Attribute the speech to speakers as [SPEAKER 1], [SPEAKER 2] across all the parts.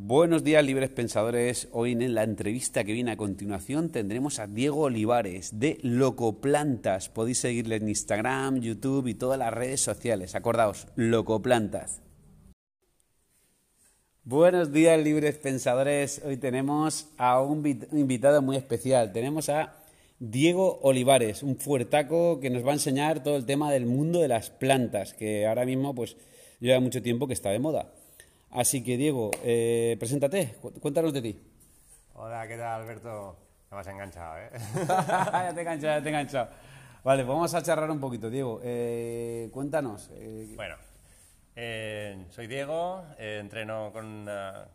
[SPEAKER 1] Buenos días, libres pensadores. Hoy en la entrevista que viene a continuación tendremos a Diego Olivares de Locoplantas. Podéis seguirle en Instagram, YouTube y todas las redes sociales. Acordaos, Locoplantas. Buenos días, libres pensadores. Hoy tenemos a un invitado muy especial. Tenemos a Diego Olivares, un fuertaco que nos va a enseñar todo el tema del mundo de las plantas, que ahora mismo pues lleva mucho tiempo que está de moda. Así que, Diego, eh, preséntate, cuéntanos de ti.
[SPEAKER 2] Hola, ¿qué tal, Alberto? Me has enganchado, ¿eh?
[SPEAKER 1] ya te he enganchado, ya te he enganchado. Vale, pues vamos a charlar un poquito, Diego. Eh, cuéntanos.
[SPEAKER 2] Eh, bueno, soy Diego, entreno con,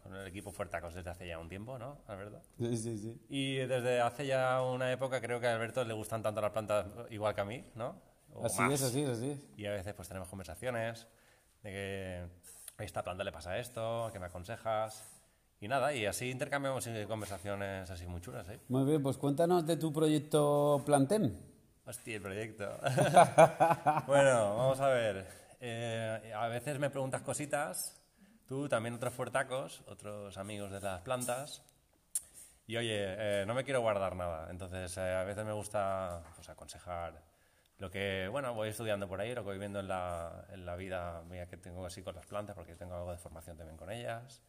[SPEAKER 2] con, el equipo Fuertacos desde hace ya un tiempo, ¿no, Alberto?
[SPEAKER 1] Sí, sí, sí.
[SPEAKER 2] Y desde hace ya una época creo que a Alberto le gustan tanto las plantas igual que a mí, ¿no?
[SPEAKER 1] así es, así es, así es.
[SPEAKER 2] Y a veces pues tenemos conversaciones de que a esta planta le pasa esto, ¿qué me aconsejas? Y nada, y así intercambiamos conversaciones así muy chulas, ¿eh?
[SPEAKER 1] Muy bien, pues cuéntanos de tu proyecto Plantem.
[SPEAKER 2] Hostia, el proyecto. bueno, vamos a ver. Eh, a veces me preguntas cositas, tú también otros fuertacos, otros amigos de las plantas. Y oye, eh, no me quiero guardar nada, entonces eh, a veces me gusta pues, aconsejar lo que, bueno, voy estudiando por ahí, lo que voy viendo en la, en la vida mía que tengo así con las plantas, porque tengo algo de formación también con ellas.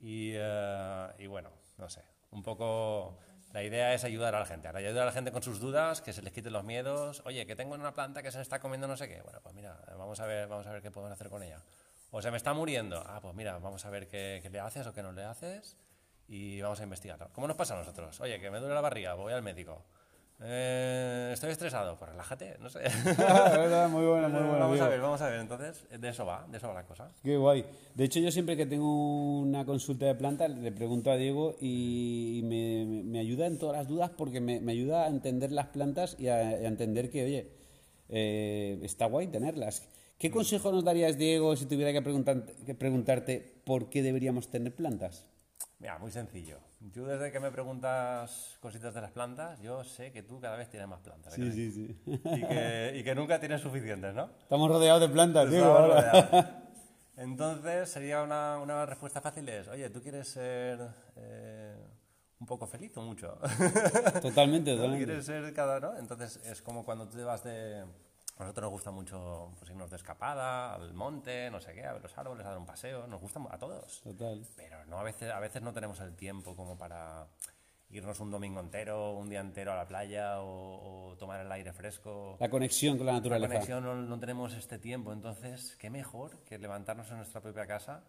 [SPEAKER 2] Y, eh, y bueno, no sé, un poco la idea es ayudar a la gente, ayudar a la gente con sus dudas, que se les quiten los miedos. Oye, que tengo una planta que se está comiendo no sé qué. Bueno, pues mira, vamos a ver, vamos a ver qué podemos hacer con ella. O se me está muriendo. Ah, pues mira, vamos a ver qué le haces o qué no le haces y vamos a investigar. ¿Cómo nos pasa a nosotros? Oye, que me duele la barriga, voy al médico. Eh, estoy estresado, pues relájate, no sé.
[SPEAKER 1] Ah, muy bueno, muy bueno.
[SPEAKER 2] Vamos a ver, vamos a ver. Entonces, de eso va, de eso va la cosa.
[SPEAKER 1] Qué guay. De hecho, yo siempre que tengo una consulta de planta, le pregunto a Diego y me, me ayuda en todas las dudas porque me, me, ayuda a entender las plantas y a, entender que, oye, eh, está guay tenerlas. ¿Qué consejo nos darías, Diego, si tuviera que, preguntar, que preguntarte por qué deberíamos tener plantas?
[SPEAKER 2] Mira, muy sencillo. Yo desde que me preguntas cositas de las plantas, yo sé que tú cada vez tienes más plantas.
[SPEAKER 1] Sí, sí, sí.
[SPEAKER 2] Y que, y que, nunca tienes suficientes, ¿no?
[SPEAKER 1] Estamos rodeados de plantas, tío.
[SPEAKER 2] Entonces sería una, una, respuesta fácil es, oye, ¿tú quieres ser eh, un poco feliz o mucho?
[SPEAKER 1] Totalmente, totalmente.
[SPEAKER 2] ¿Quieres ser cada, no? Entonces es como cuando tú te vas de a nosotros nos gusta mucho pues, irnos de escapada, al monte, no sé qué, a ver los árboles, a dar un paseo. Nos gusta a todos.
[SPEAKER 1] Total.
[SPEAKER 2] Pero no, a, veces, a veces no tenemos el tiempo como para irnos un domingo entero, un día entero a la playa o, tomar el aire fresco.
[SPEAKER 1] La conexión con la naturaleza.
[SPEAKER 2] La conexión no, no, tenemos este tiempo. Entonces, qué mejor que levantarnos en nuestra propia casa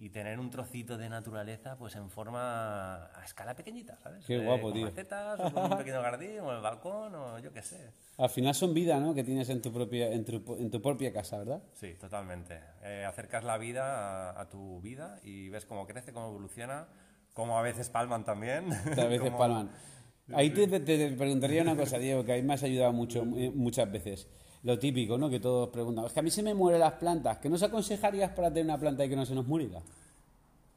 [SPEAKER 2] y tener un trocito de naturaleza pues en forma a escala pequeñita, ¿sabes?
[SPEAKER 1] Qué guapo,
[SPEAKER 2] con
[SPEAKER 1] tío.
[SPEAKER 2] macetas, o con un pequeño jardín, o en el balcón, o yo qué sé.
[SPEAKER 1] Al final son vida, ¿no? Que tienes en tu propia, en tu, en tu propia casa, ¿verdad?
[SPEAKER 2] Sí, totalmente. Eh, acercas la vida a, a, tu vida y ves cómo crece, cómo evoluciona, cómo a veces palman también.
[SPEAKER 1] A veces palman. Ahí te, te, te, preguntaría una cosa, Diego, que a mí me has ayudado mucho, eh, muchas veces lo típico, ¿no? Que todos preguntan, es que a mí se me mueren las plantas, ¿qué nos aconsejarías para tener una planta y que no se nos muriera?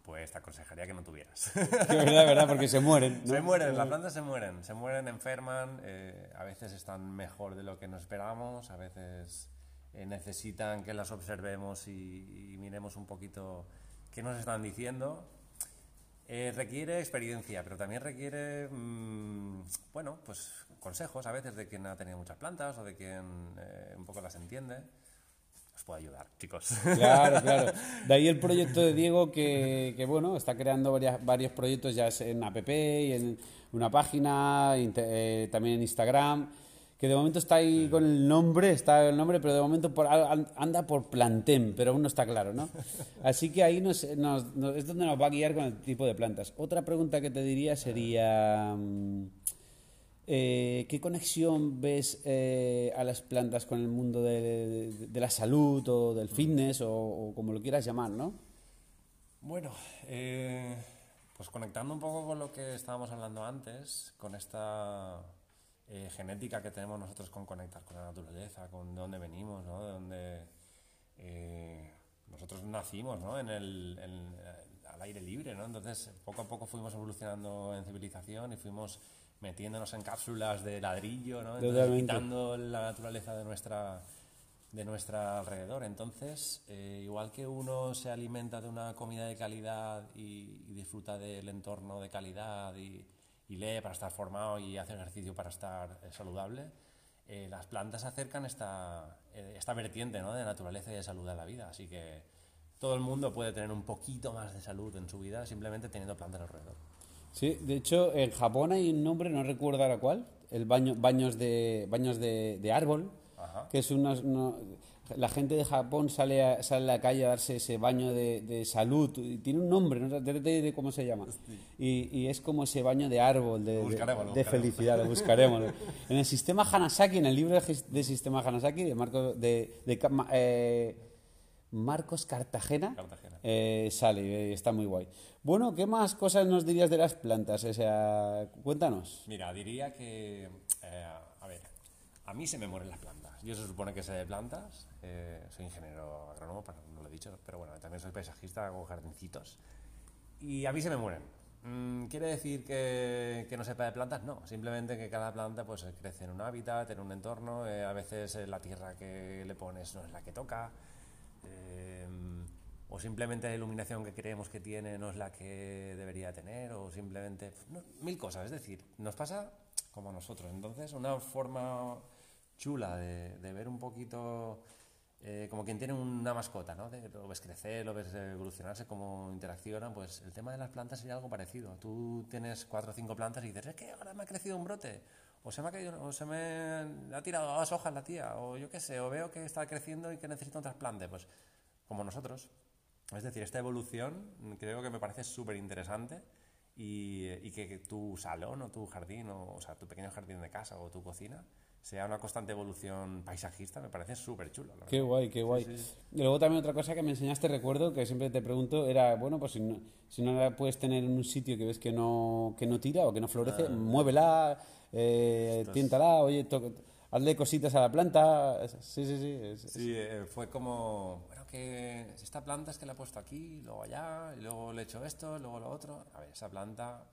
[SPEAKER 2] Pues te aconsejaría que no tuvieras.
[SPEAKER 1] Es verdad, verdad, porque se mueren.
[SPEAKER 2] Se mueren, las plantas se mueren, se mueren, enferman, eh, a veces están mejor de lo que nos esperamos, a veces eh, necesitan que las observemos y, y, miremos un poquito qué nos están diciendo. Eh, requiere experiencia, pero también requiere, mmm, bueno, pues consejos a veces de quien ha tenido muchas plantas o de quien eh, un poco las entiende. Os puedo ayudar, chicos.
[SPEAKER 1] Claro, claro. De ahí el proyecto de Diego que, que bueno, está creando varias, varios proyectos ya en app y en una página, eh, también en Instagram que de momento está ahí con el nombre, está el nombre, pero de momento por, anda por Plantem, pero aún no está claro, ¿no? Así que ahí nos, nos, nos, es donde nos va a guiar con el tipo de plantas. Otra pregunta que te diría sería, eh, ¿qué conexión ves eh, a las plantas con el mundo de, de, de la salud o del fitness o, o, como lo quieras llamar, ¿no?
[SPEAKER 2] Bueno, eh, pues conectando un poco con lo que estábamos hablando antes, con esta eh, genética que tenemos nosotros con conectar con la naturaleza, con de dónde venimos, ¿no? De dónde eh, nosotros nacimos, ¿no? En el, en, al aire libre, ¿no? Entonces, poco a poco fuimos evolucionando en civilización y fuimos metiéndonos en cápsulas de ladrillo, ¿no? Entonces, quitando la naturaleza de nuestra de nuestro alrededor. Entonces, eh, igual que uno se alimenta de una comida de calidad y, disfruta del entorno de calidad y, lee para estar formado y hace ejercicio para estar eh, saludable, eh, las plantas acercan esta, esta vertiente ¿no? de naturaleza y de salud a la vida. Así que todo el mundo puede tener un poquito más de salud en su vida simplemente teniendo plantas alrededor.
[SPEAKER 1] Sí, de hecho, en Japón hay un nombre, no recuerdo ahora cuál, el baño, baños de, baños de, de árbol que es una, la gente de Japón sale a, sale a la calle a darse ese baño de, salud, y tiene un nombre, no sé cómo se llama, y, es como ese baño de árbol, de, felicidad, lo buscaremos. en el sistema Hanasaki, en el libro de, sistema Hanasaki de, Marco, de, eh, Marcos Cartagena, eh, sale y está muy guay. Bueno, ¿qué más cosas nos dirías de las plantas? O sea, cuéntanos.
[SPEAKER 2] Mira, diría que, eh, a mí se me mueren las plantas. Yo se supone que sé de plantas, eh, soy ingeniero agrónomo, no lo he dicho, pero bueno, también soy paisajista, hago jardincitos. Y a mí se me mueren. Mm, ¿Quiere decir que, que, no sepa de plantas? No, simplemente que cada planta pues, crece en un hábitat, en un entorno, eh, a veces eh, la tierra que le pones no es la que toca, o simplemente la iluminación que creemos que tiene no es la que debería tener, o simplemente mil cosas. Es decir, nos pasa como nosotros. Entonces, una forma chula de, ver un poquito eh, como quien tiene una mascota, ¿no? lo ves crecer, lo ves evolucionarse, cómo interaccionan, pues el tema de las plantas sería algo parecido. Tú tienes cuatro o cinco plantas y dices, es que ahora me ha crecido un brote, o se me ha, caído, o se me ha tirado las hojas la tía, o yo qué sé, o veo que está creciendo y que necesita otras plantas, pues como nosotros. Es decir, esta evolución creo que me parece súper interesante y, y, que tu salón o tu jardín, o, o sea, tu pequeño jardín de casa o tu cocina, sea una constante evolución paisajista, me parece súper chulo.
[SPEAKER 1] Qué guay, qué guay. Y luego también otra cosa que me enseñaste, recuerdo, que siempre te pregunto, era, bueno, pues si no, si no la puedes tener en un sitio que ves que no, que no tira o que no florece, ah. muévela, eh, tiéntala, oye, hazle cositas a la planta. Sí, sí,
[SPEAKER 2] sí. sí, eh, fue como, bueno, que esta planta es que la he puesto aquí, luego allá, y luego le he hecho esto, luego lo otro. A ver, esa planta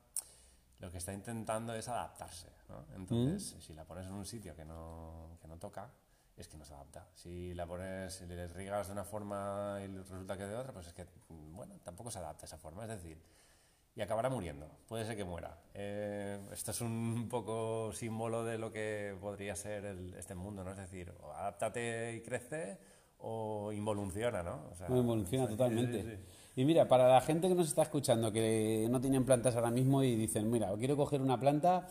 [SPEAKER 2] lo que está intentando es adaptarse. ¿No? Entonces, mm. si la pones en un sitio que no, que no toca, es que no se adapta. Si la pones, si le riegas de una forma y resulta que de otra, pues es que, bueno, tampoco se adapta a esa forma. Es decir, y acabará muriendo. Puede ser que muera. Eh, esto es un poco símbolo de lo que podría ser este mundo, ¿no? Es decir, o adáptate y crece o involuciona, ¿no?
[SPEAKER 1] O sea, involuciona totalmente. Y mira, para la gente que nos está escuchando, que no tienen plantas ahora mismo y dicen, mira, quiero coger una planta,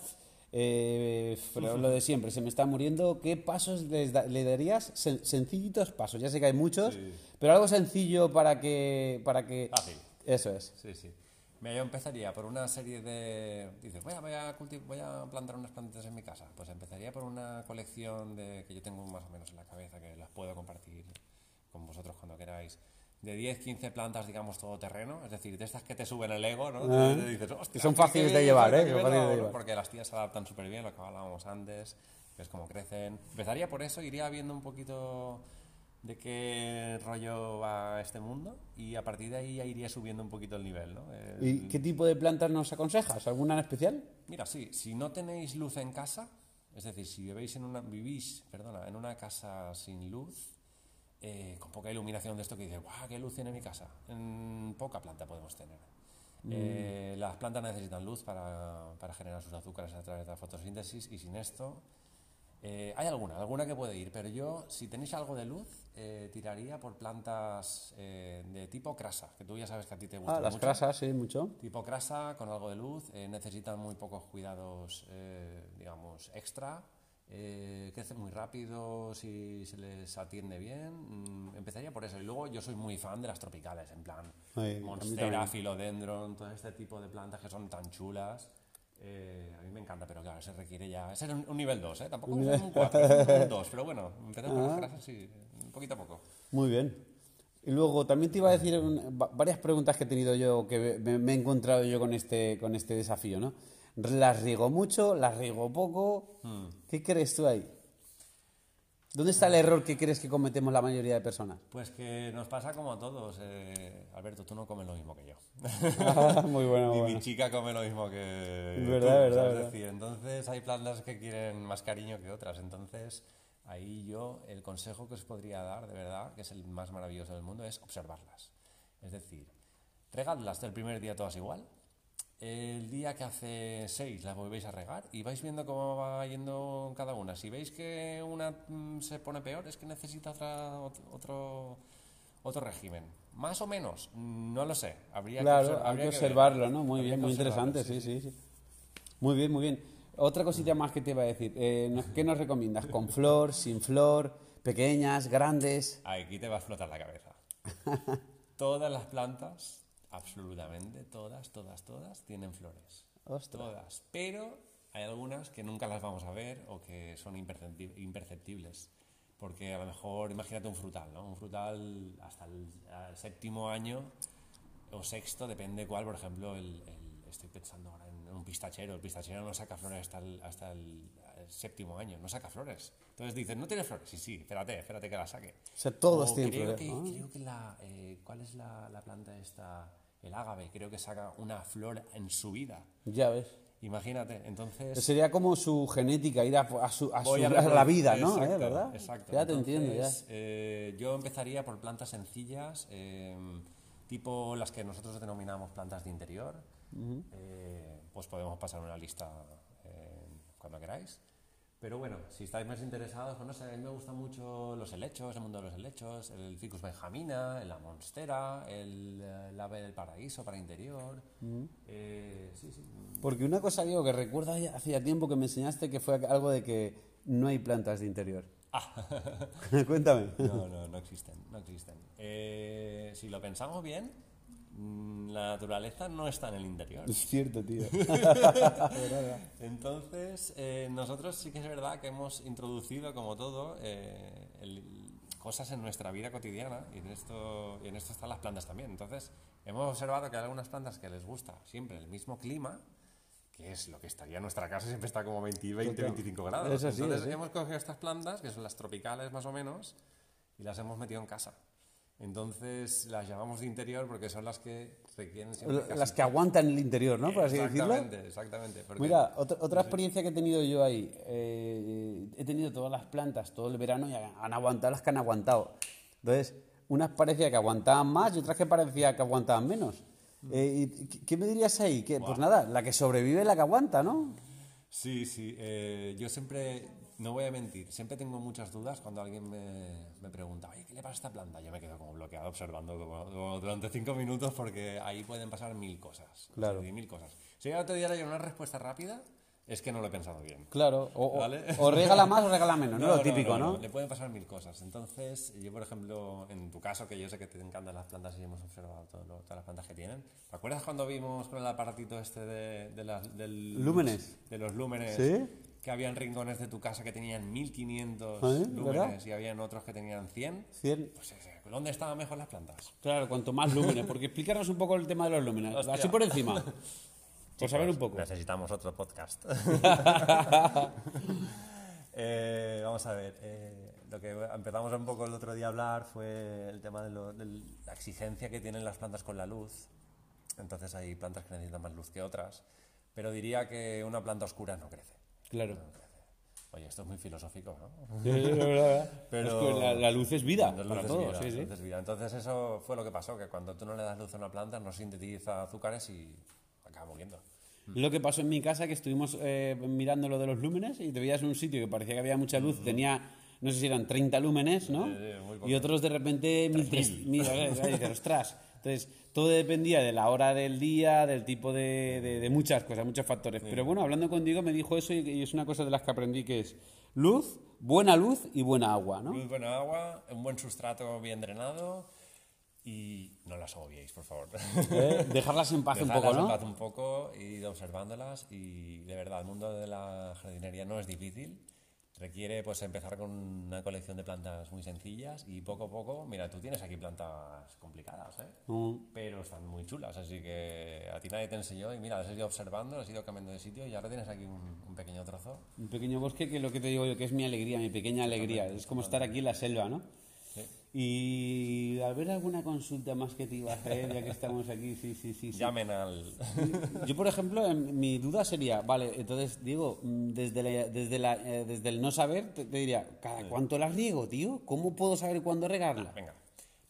[SPEAKER 1] eh, pero lo de siempre, se me está muriendo, ¿qué pasos le darías? sencillitos pasos, ya sé que hay muchos, pero algo sencillo para que... Para que
[SPEAKER 2] Fácil.
[SPEAKER 1] Eso es.
[SPEAKER 2] Sí, sí. Mira, yo empezaría por una serie de... Dices, voy a, voy, a voy a plantar unas plantas en mi casa. Pues empezaría por una colección de que yo tengo más o menos en la cabeza, que las puedo compartir con vosotros cuando queráis de 10, 15 plantas, digamos, todo terreno, es decir, de estas que te suben el ego, ¿no?
[SPEAKER 1] Ah. son fáciles de llevar, ¿eh?
[SPEAKER 2] Porque las tías se adaptan súper bien, lo que hablábamos antes, ves cómo crecen. Empezaría por eso, iría viendo un poquito de qué rollo va este mundo y a partir de ahí ya iría subiendo un poquito el nivel, ¿no?
[SPEAKER 1] ¿Y qué tipo de plantas nos aconsejas? ¿Alguna en especial?
[SPEAKER 2] Mira, sí, si no tenéis luz en casa, es decir, si vivís en una, vivís, perdona, en una casa sin luz, eh, con poca iluminación de esto que dices, ¡guau, qué luz tiene mi casa! En poca planta podemos tener. Mm. Eh, las plantas necesitan luz para, para, generar sus azúcares a través de la fotosíntesis y sin esto eh, hay alguna, alguna que puede ir, pero yo si tenéis algo de luz tiraría por plantas de tipo crasa, que tú ya sabes que a ti te gustan
[SPEAKER 1] Ah, las crasas, sí, mucho.
[SPEAKER 2] Tipo crasa con algo de luz, necesitan muy pocos cuidados, digamos, extra eh, crece muy rápido si se les atiende bien. Mm, empezaría por eso. Y luego yo soy muy fan de las tropicales, en plan monstera, filodendron, todo este tipo de plantas que son tan chulas. Eh, a mí me encanta, pero claro, se requiere ya. Es un, un nivel 2, ¿eh? Tampoco es un 4, es un 2, pero bueno, empezamos con las ah. grasas sí, poquito a poco.
[SPEAKER 1] Muy bien. Y luego también te iba a decir varias preguntas que he tenido yo, que me, me, he encontrado yo con este, con este desafío, ¿no? ¿Las riego mucho? ¿Las riego poco? Hmm. ¿Qué crees tú ahí? ¿Dónde está el error que crees que cometemos la mayoría de personas?
[SPEAKER 2] Pues que nos pasa como a todos. Eh, Alberto, tú no comes lo mismo que yo.
[SPEAKER 1] muy bueno.
[SPEAKER 2] Y mi chica come lo mismo que
[SPEAKER 1] verdad, verdad,
[SPEAKER 2] entonces hay plantas que quieren más cariño que otras. Entonces ahí yo el consejo que os podría dar, de verdad, que es el más maravilloso del mundo, es observarlas. Es decir, regadlas del primer día todas igual. El día que hace seis las volvéis a regar y vais viendo cómo va yendo cada una. Si veis que una mm, se pone peor, es que necesita otra, ot- otro, otro régimen. Más o menos, no lo sé. Habría
[SPEAKER 1] Claro,
[SPEAKER 2] que,
[SPEAKER 1] hay que observarlo, ¿no? Muy
[SPEAKER 2] Habría
[SPEAKER 1] bien, muy interesante, sí, sí, sí. Muy bien, muy bien. Otra cosita más que te iba a decir. Eh, ¿nos- ¿Qué nos recomiendas? ¿Con flor, sin flor, pequeñas, grandes?
[SPEAKER 2] Aquí te va a explotar la cabeza. todas las plantas, absolutamente todas, todas, todas, tienen flores.
[SPEAKER 1] Ostras.
[SPEAKER 2] Todas. Pero hay algunas que nunca las vamos a ver o que son impercepti- imperceptibles. Porque a lo mejor, imagínate un frutal, ¿no? Un frutal hasta el, al séptimo año o sexto, depende cuál, por ejemplo, el, el- estoy pensando ahora en un pistachero. El pistachero no saca flores hasta el, hasta el, el séptimo año, no saca flores. Entonces dicen, ¿no tiene flores? Sí, sí, espérate, espérate que la saque.
[SPEAKER 1] O sea, todos tienen
[SPEAKER 2] creo
[SPEAKER 1] flores.
[SPEAKER 2] Que,
[SPEAKER 1] Ah.
[SPEAKER 2] creo que la, eh, ¿cuál es la, la planta esta? El ágave, creo que saca una flor en su vida.
[SPEAKER 1] Ya ves.
[SPEAKER 2] Imagínate, entonces...
[SPEAKER 1] Sería como su genética, ir a, a su, a su-
[SPEAKER 2] a
[SPEAKER 1] la vida, ¿no?
[SPEAKER 2] Exacto,
[SPEAKER 1] ¿Eh? ¿Verdad?
[SPEAKER 2] Exacto.
[SPEAKER 1] Ya te entiendo, ya.
[SPEAKER 2] Eh, yo empezaría por plantas sencillas, eh, tipo las que nosotros denominamos plantas de interior. Eh, pues podemos pasar una lista eh, cuando queráis. Pero bueno, si estáis más interesados, pues no sé, a mí me gustan mucho los helechos, el mundo de los helechos, el ficus benjamina, la monstera, el, eh, el ave del paraíso para interior. Eh, sí, sí.
[SPEAKER 1] Porque una cosa, Diego, que recuerdo hacía tiempo que me enseñaste que fue algo de que no hay plantas de interior. Cuéntame.
[SPEAKER 2] No, no, no existen, no existen. Eh, si lo pensamos bien, mm, la naturaleza no está en el interior.
[SPEAKER 1] Es cierto, tío.
[SPEAKER 2] Entonces, eh, nosotros sí que es verdad que hemos introducido, como todo, eh, el- cosas en nuestra vida cotidiana y en, esto, y en esto están las plantas también. Entonces, hemos observado que hay algunas plantas que les gusta siempre el mismo clima, que es lo que estaría en nuestra casa, siempre está como 20, 20
[SPEAKER 1] Total.
[SPEAKER 2] 25 grados. Entonces, hemos cogido estas plantas, que son las tropicales más o menos, y las hemos metido en casa. Entonces, las llamamos de interior porque son las que requieren siempre casi
[SPEAKER 1] Las que aguantan el interior, ¿no? Por así decirlo.
[SPEAKER 2] Exactamente, exactamente. porque-
[SPEAKER 1] Mira, otra, otra experiencia que he tenido yo ahí, eh, he tenido todas las plantas todo el verano y han aguantado las que han aguantado. Entonces, unas parecía que aguantaban más y otras que parecía que aguantaban menos. Eh, ¿y qué- ¿Qué me dirías ahí? Que, pues nada, la que sobrevive es la que aguanta, ¿no?
[SPEAKER 2] Sí, sí. eh, yo siempre, no voy a mentir, siempre tengo muchas dudas cuando alguien me, me pregunta, oye, ¿qué le pasa a esta planta? Yo me quedo como bloqueado observando como- como durante cinco minutos porque ahí pueden pasar mil cosas.
[SPEAKER 1] Claro.
[SPEAKER 2] Mil cosas. Si yo te diera yo una respuesta rápida, es que no lo he pensado bien.
[SPEAKER 1] Claro, o, o-
[SPEAKER 2] Vale.
[SPEAKER 1] o regala más o regala menos, ¿no? Lo típico, ¿no?
[SPEAKER 2] Le pueden pasar mil cosas. Entonces, yo, por ejemplo, en tu caso, que yo sé que te encantan las plantas y hemos observado todo lo- todas las plantas que tienen, ¿te acuerdas cuando vimos con el aparatito este de, de las, del-
[SPEAKER 1] Lúmenes.
[SPEAKER 2] De los lúmenes.
[SPEAKER 1] ¿Sí?
[SPEAKER 2] Que habían rincones de tu casa que tenían 1500
[SPEAKER 1] ¿Ah, eh?
[SPEAKER 2] lúmenes
[SPEAKER 1] ¿Verdad?
[SPEAKER 2] y habían otros que tenían 100.
[SPEAKER 1] 100.
[SPEAKER 2] Pues, eh, ¿dónde estaban mejor las plantas?
[SPEAKER 1] Claro, cuanto más lúmenes, porque explícanos un poco el tema de los lúmenes,
[SPEAKER 2] Hostia.
[SPEAKER 1] así por encima. Por saber un poco.
[SPEAKER 2] Necesitamos otro podcast. Eh, vamos a ver. eh, lo que empezamos un poco el otro día a hablar fue el tema de, lo- de la exigencia que tienen las plantas con la luz. Entonces hay plantas que necesitan más luz que otras. Pero diría que una planta oscura no crece.
[SPEAKER 1] Claro.
[SPEAKER 2] Oye, esto es muy filosófico, ¿no?
[SPEAKER 1] Sí, sí, es verdad.
[SPEAKER 2] Pero-
[SPEAKER 1] Es que la, la luz es vida para
[SPEAKER 2] luz es
[SPEAKER 1] todos.
[SPEAKER 2] vida,
[SPEAKER 1] sí, sí.
[SPEAKER 2] luz es vida. Entonces eso fue lo que pasó, que cuando tú no le das luz a una planta no sintetiza azúcares y acaba muriendo.
[SPEAKER 1] Lo que pasó en mi casa, que estuvimos eh, mirando lo de los lúmenes y te veías en un sitio que parecía que había mucha luz, tenía, no sé si eran 30 lúmenes, ¿no?
[SPEAKER 2] Sí, sí,
[SPEAKER 1] y otros de repente 1.300. y dices, ostras. Entonces, todo dependía de la hora del día, del tipo de, de- de muchas cosas, muchos factores. Pero bueno, hablando contigo me dijo eso y, y es una cosa de las que aprendí que es luz, buena luz y buena agua, ¿no?
[SPEAKER 2] Luz, buena agua, un buen sustrato bien drenado y no las agobiéis, por favor.
[SPEAKER 1] ¿Eh? Dejarlas en paz un
[SPEAKER 2] Dejadlas
[SPEAKER 1] poco,
[SPEAKER 2] en
[SPEAKER 1] ¿no?
[SPEAKER 2] paz un poco, ir observándolas y de verdad el mundo de la jardinería no es difícil. Requiere pues empezar con una colección de plantas muy sencillas y poco a poco, mira, tú tienes aquí plantas complicadas, ¿eh?
[SPEAKER 1] Mm.
[SPEAKER 2] pero están muy chulas, así que a ti nadie te enseñó y mira, las has ido observando, las has ido cambiando de sitio y ahora tienes aquí un, un pequeño trozo.
[SPEAKER 1] Un pequeño bosque que es lo que te digo yo, que es mi alegría, mi pequeña alegría. Es como estar aquí en la selva, ¿no? Y a ver alguna consulta más que te iba a hacer, ya que estamos aquí, sí, sí, sí. sí.
[SPEAKER 2] Llamen al...
[SPEAKER 1] Yo, por ejemplo, en- mi duda sería, vale, entonces, Diego, mm, desde, la- desde, la, eh, desde el no saber, te, te diría, ¿cada cuánto las riego, tío? ¿Cómo puedo saber cuándo regarla?
[SPEAKER 2] Venga,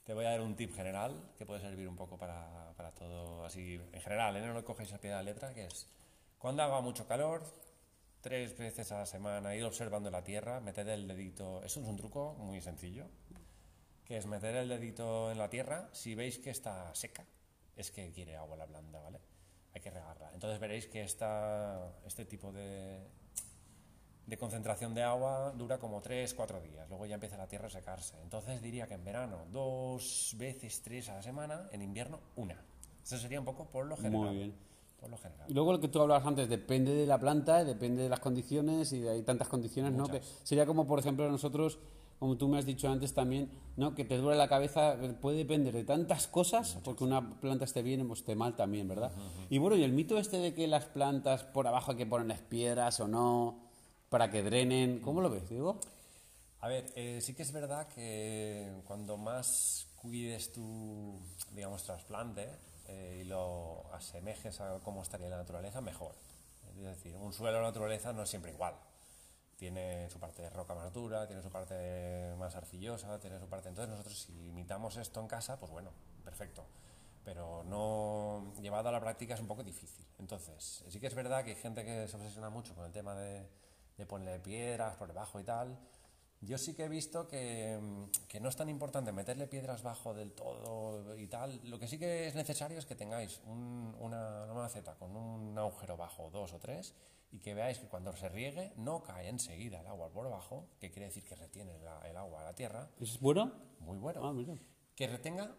[SPEAKER 2] te voy a dar un tip general que puede servir un poco para, para todo, así en general, ¿eh? no lo coges a pie de la letra, que es cuando haga mucho calor, tres veces a la semana, ir observando la tierra, meter el dedito, eso es un truco muy sencillo, que es meter el dedito en la tierra, si veis que está seca, es que quiere agua la planta, ¿vale? Hay que regarla. Entonces veréis que esta, este tipo de, de concentración de agua dura como 3-4 días, luego ya empieza la tierra a secarse. Entonces diría que en verano dos veces tres a la semana, en invierno una. Eso sería un poco por lo general.
[SPEAKER 1] Muy bien.
[SPEAKER 2] Por lo general.
[SPEAKER 1] Y luego lo que tú hablabas antes, depende de la planta, depende de las condiciones y hay tantas condiciones, ¿no? Que sería como, por ejemplo, nosotros, como tú me has dicho antes también, ¿no? Que te duele la cabeza, puede depender de tantas cosas, porque una planta esté bien o esté mal también, ¿verdad? Y bueno, y el mito este de que las plantas por abajo hay que ponerles piedras o no, para que drenen, ¿cómo lo ves, Diego?
[SPEAKER 2] A ver, eh, sí que es verdad que cuando más cuides tu, digamos, trasplante eh, y lo asemejes a cómo estaría la naturaleza, mejor. Es decir, un suelo de naturaleza no es siempre igual. Tiene su parte de roca más dura, tiene su parte más arcillosa, tiene su parte... Entonces nosotros si imitamos esto en casa, pues bueno, perfecto. Pero no llevado a la práctica es un poco difícil. Entonces, sí que es verdad que hay gente que se obsesiona mucho con el tema de, de ponerle piedras por debajo y tal. Yo sí que he visto que, que no es tan importante meterle piedras bajo del todo y tal. Lo que sí que es necesario es que tengáis un- una, una maceta con un agujero bajo, dos o tres, y que veáis que cuando se riegue no cae enseguida el agua por abajo, que quiere decir que retiene la- el agua a la tierra.
[SPEAKER 1] ¿Eso es bueno?
[SPEAKER 2] Muy bueno.
[SPEAKER 1] Ah, mira.
[SPEAKER 2] Que retenga,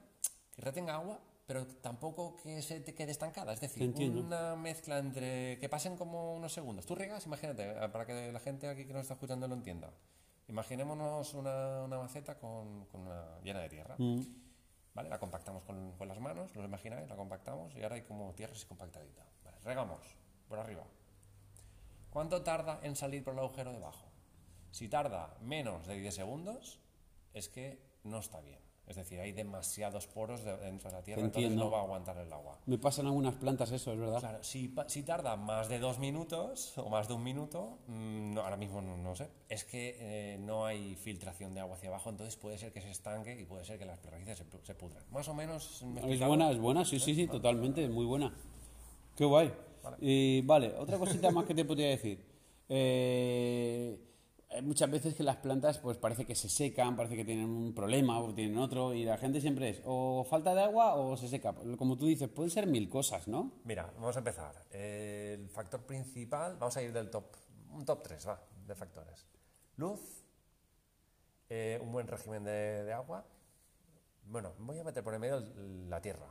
[SPEAKER 2] que retenga agua, pero tampoco que se te quede estancada. Es decir,
[SPEAKER 1] Entiendo.
[SPEAKER 2] una mezcla entre que pasen como unos segundos. Tú riegas, imagínate, eh, para que la gente aquí que nos está escuchando lo entienda. Imaginémonos una, una maceta con, con una llena de tierra.
[SPEAKER 1] Mm.
[SPEAKER 2] ¿Vale? La compactamos con, con las manos, ¿lo imagináis? La compactamos y ahora hay como tierra así compactadita. Vale, regamos por arriba. ¿Cuánto tarda en salir por el agujero debajo? Si tarda menos de 10 segundos, es que no está bien. Es decir, hay demasiados poros de- dentro de la tierra, entonces no va a aguantar el agua.
[SPEAKER 1] Me pasan algunas plantas eso, es verdad.
[SPEAKER 2] Claro, si, si tarda más de dos minutos o más de un minuto, mm, no, ahora mismo no, no sé, es que eh, no hay filtración de agua hacia abajo, entonces puede ser que se estanque y puede ser que las raíces se, se pudran. Más o menos. ¿me
[SPEAKER 1] Es buena, es buena, sí, sí, sí, totalmente, muy buena. Qué guay. Y vale, otra cosita más que te podría decir. Eh, muchas veces que las plantas pues parece que se secan, parece que tienen un problema o tienen otro y la gente siempre es o falta de agua o se seca. Como tú dices, pueden ser mil cosas, ¿no?
[SPEAKER 2] Mira, vamos a empezar. El factor principal, vamos a ir del top, un top 3, va, de factores. Luz, eh, un buen régimen de, agua. Bueno, voy a meter por el medio la tierra.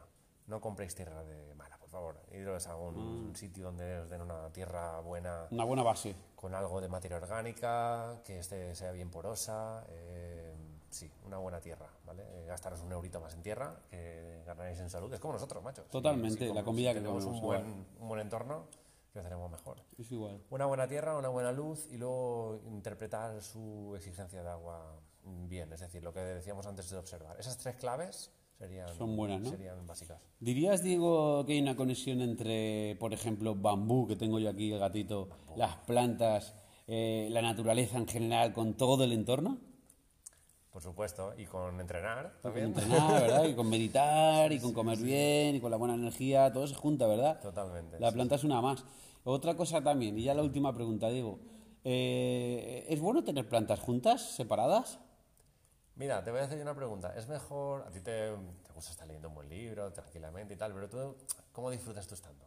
[SPEAKER 2] No compréis tierra de mala, por favor. Iros a un sitio donde os den una tierra buena,
[SPEAKER 1] Una buena base.
[SPEAKER 2] con algo de materia orgánica, que esté, sea bien porosa. eh, sí, una buena tierra, ¿vale? Eh, gastaros un eurito más en tierra, que ganaréis en salud. Es como nosotros, macho.
[SPEAKER 1] Totalmente,
[SPEAKER 2] si
[SPEAKER 1] la comida
[SPEAKER 2] si
[SPEAKER 1] que
[SPEAKER 2] tenemos un buen, un buen entorno, creceremos mejor.
[SPEAKER 1] Es igual.
[SPEAKER 2] Una buena tierra, una buena luz y luego interpretar su exigencia de agua bien, es decir, lo que decíamos antes de observar. Esas tres claves serían,
[SPEAKER 1] Son buenas, ¿no?
[SPEAKER 2] serían básicas.
[SPEAKER 1] ¿Dirías, Diego, que hay una conexión entre, por ejemplo, bambú, que tengo yo aquí, el gatito, las plantas, eh, la naturaleza en general, con todo el entorno?
[SPEAKER 2] Por supuesto, y con entrenar
[SPEAKER 1] Con
[SPEAKER 2] también.
[SPEAKER 1] entrenar, ¿verdad? Y con meditar, y con comer bien, y con la buena energía, todo se junta, ¿verdad?
[SPEAKER 2] Totalmente.
[SPEAKER 1] La planta es una más. Otra cosa también, y ya la última pregunta, Diego. eh, ¿Es bueno tener plantas juntas, separadas?
[SPEAKER 2] Mira, te voy a hacer una pregunta. Es mejor, a ti te, te gusta estar leyendo un buen libro tranquilamente y tal, pero tú, ¿cómo disfrutas tú estando?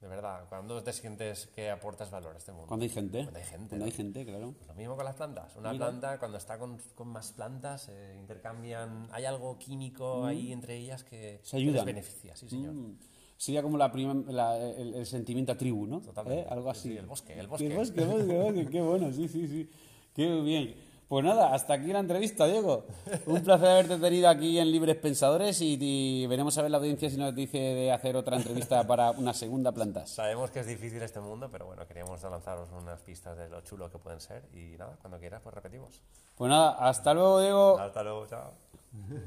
[SPEAKER 2] De verdad, cuando te sientes que aportas valor a este mundo.
[SPEAKER 1] Cuando hay gente.
[SPEAKER 2] Cuando hay gente,
[SPEAKER 1] Cuando hay gente, claro.
[SPEAKER 2] Pues lo mismo con las plantas. Una planta, cuando está con, con más plantas, eh, intercambian. Hay algo químico ahí entre ellas que,
[SPEAKER 1] Se
[SPEAKER 2] que
[SPEAKER 1] ayudan.
[SPEAKER 2] les beneficia, sí, señor.
[SPEAKER 1] Mm. Sería como la prima- la- el, el sentimiento a tribu, ¿no?
[SPEAKER 2] Totalmente.
[SPEAKER 1] ¿Eh? Algo
[SPEAKER 2] Sí,
[SPEAKER 1] así.
[SPEAKER 2] sí, el bosque, el
[SPEAKER 1] El
[SPEAKER 2] bosque.
[SPEAKER 1] bosque, el bosque, el bosque, qué bueno, sí, sí, sí. Qué bien. Pues nada, hasta aquí la entrevista, Diego. Un placer haberte tenido aquí en Libres Pensadores y, y veremos a ver la audiencia si nos dice de hacer otra entrevista para una segunda plantas.
[SPEAKER 2] Sabemos que es difícil este mundo, pero bueno, queríamos lanzaros unas pistas de lo chulo que pueden ser. Y nada, cuando quieras, pues repetimos.
[SPEAKER 1] Pues nada, hasta luego, Diego.
[SPEAKER 2] Hasta luego, chao.